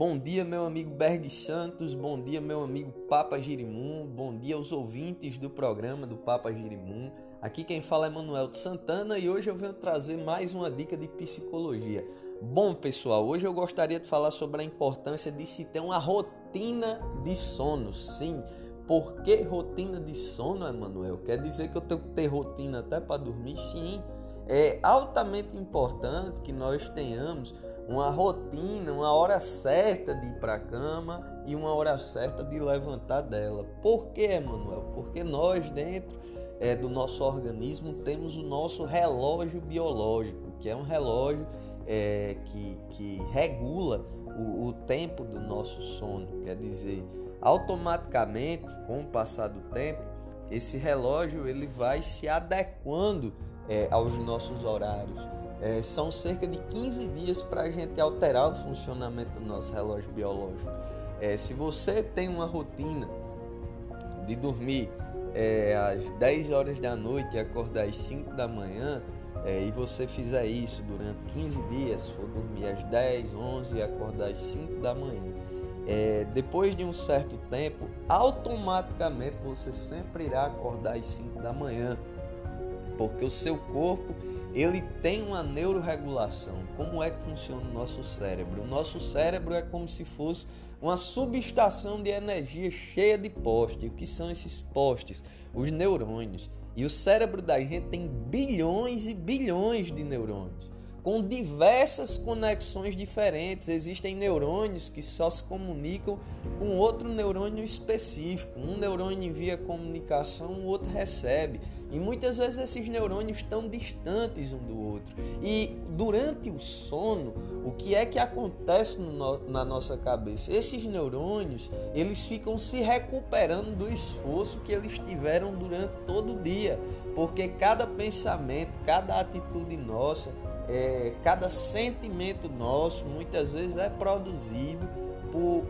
Bom dia, meu amigo Berg Santos. Bom dia, meu amigo Papa Girimum. Bom dia aos ouvintes do programa do Papa Girimum. Aqui quem fala é Manuel de Santana e hoje eu venho trazer mais uma dica de psicologia. Bom, pessoal, hoje eu gostaria de falar sobre a importância de se ter uma rotina de sono. Sim, por que rotina de sono, Emanuel? Quer dizer que eu tenho que ter rotina até para dormir? Sim, é altamente importante que nós tenhamos uma rotina, uma hora certa de ir para a cama e uma hora certa de levantar dela. Por que, Emanuel? Porque nós dentro é, do nosso organismo temos o nosso relógio biológico, que é um relógio é, que, que regula o, o tempo do nosso sono. Quer dizer, automaticamente, com o passar do tempo, esse relógio ele vai se adequando é, aos nossos horários. É, são cerca de 15 dias para a gente alterar o funcionamento do nosso relógio biológico. É, se você tem uma rotina de dormir é, às 10 horas da noite e acordar às 5 da manhã, é, e você fizer isso durante 15 dias, for dormir às 10, 11 e acordar às 5 da manhã, é, depois de um certo tempo, automaticamente você sempre irá acordar às 5 da manhã, porque o seu corpo ele tem uma neuroregulação. Como é que funciona o nosso cérebro? O nosso cérebro é como se fosse uma subestação de energia cheia de postes. O que são esses postes? Os neurônios. E o cérebro da gente tem bilhões e bilhões de neurônios com diversas conexões diferentes. Existem neurônios que só se comunicam com outro neurônio específico. Um neurônio envia comunicação, o outro recebe. E muitas vezes esses neurônios estão distantes um do outro. E durante o sono, o que é que acontece no, na nossa cabeça? Esses neurônios, eles ficam se recuperando do esforço que eles tiveram durante todo o dia, porque cada pensamento, cada atitude nossa, é, cada sentimento nosso muitas vezes é produzido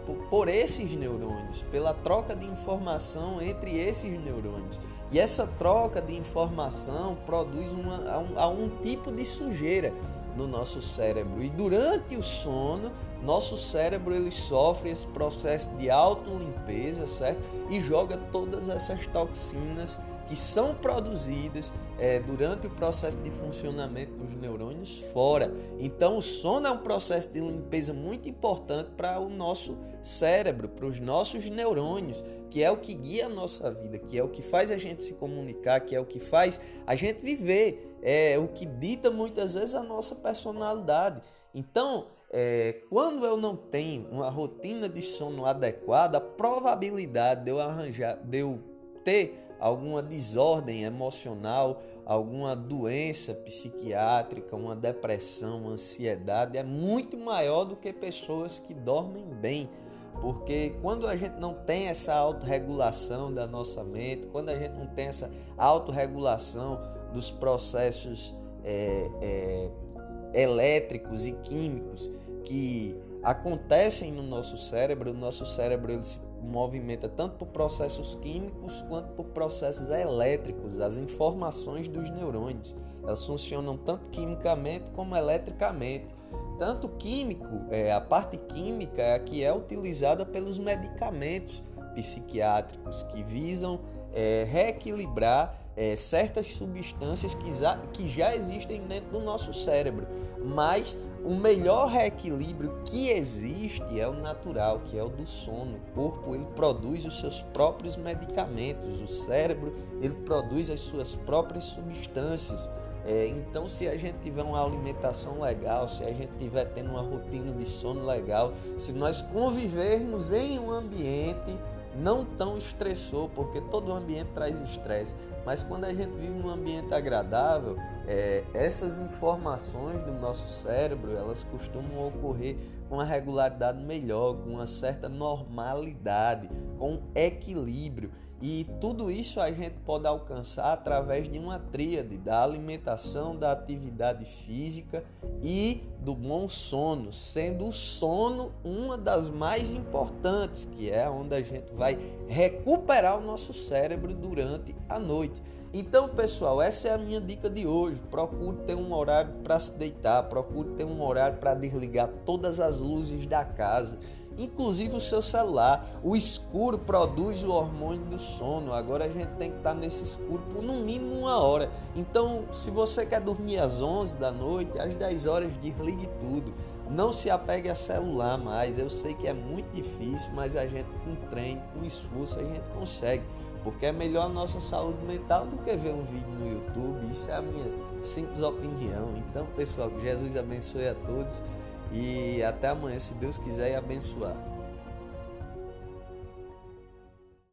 por, esses neurônios, pela troca de informação entre esses neurônios. E essa troca de informação produz uma, um, um tipo de sujeira no nosso cérebro. E durante o sono, nosso cérebro ele sofre esse processo de autolimpeza, certo? E joga todas essas toxinas que são produzidas é, durante o processo de funcionamento dos neurônios fora. Então, o sono é um processo de limpeza muito importante para o nosso cérebro, para os nossos neurônios, que é o que guia a nossa vida, que é o que faz a gente se comunicar, que é o que faz a gente viver, é o que dita muitas vezes a nossa personalidade. Então, é, quando eu não tenho uma rotina de sono adequada, a probabilidade de eu arranjar, de eu ter alguma desordem emocional, alguma doença psiquiátrica, uma depressão, uma ansiedade é muito maior do que pessoas que dormem bem. Porque quando a gente não tem essa autorregulação da nossa mente, quando a gente não tem essa autorregulação dos processos é, é, elétricos e químicos que acontecem no nosso cérebro, o nosso cérebro ele se movimenta tanto por processos químicos quanto por processos elétricos, as informações dos neurônios. Elas funcionam tanto quimicamente como eletricamente. Tanto químico, é, a parte química é a que é utilizada pelos medicamentos psiquiátricos que visam é, reequilibrar é, certas substâncias que já, que já existem dentro do nosso cérebro, mas o melhor reequilíbrio que existe é o natural, que é o do sono. O corpo ele produz os seus próprios medicamentos, o cérebro ele produz as suas próprias substâncias. É, então, se a gente tiver uma alimentação legal, se a gente tiver tendo uma rotina de sono legal, se nós convivermos em um ambiente não tão estressor, porque todo ambiente traz estresse, mas quando a gente vive num ambiente agradável, é, essas informações do nosso cérebro elas costumam ocorrer com uma regularidade melhor, com uma certa normalidade, com equilíbrio. E tudo isso a gente pode alcançar através de uma tríade da alimentação, da atividade física e do bom sono, sendo o sono uma das mais importantes, que é onde a gente vai recuperar o nosso cérebro durante a noite. Então, pessoal, essa é a minha dica de hoje. Procure ter um horário para se deitar, procure ter um horário para desligar todas as luzes da casa inclusive o seu celular. O escuro produz o hormônio do sono. Agora a gente tem que estar nesse escuro por no mínimo uma hora. Então, se você quer dormir às 11 da noite, às 10 horas, desligue tudo. Não se apegue a celular mais. Eu sei que é muito difícil, mas a gente com treino, com esforço, a gente consegue. Porque é melhor a nossa saúde mental do que ver um vídeo no YouTube. Isso é a minha simples opinião. Então, pessoal, que Jesus abençoe a todos e até amanhã, se Deus quiser, e abençoar.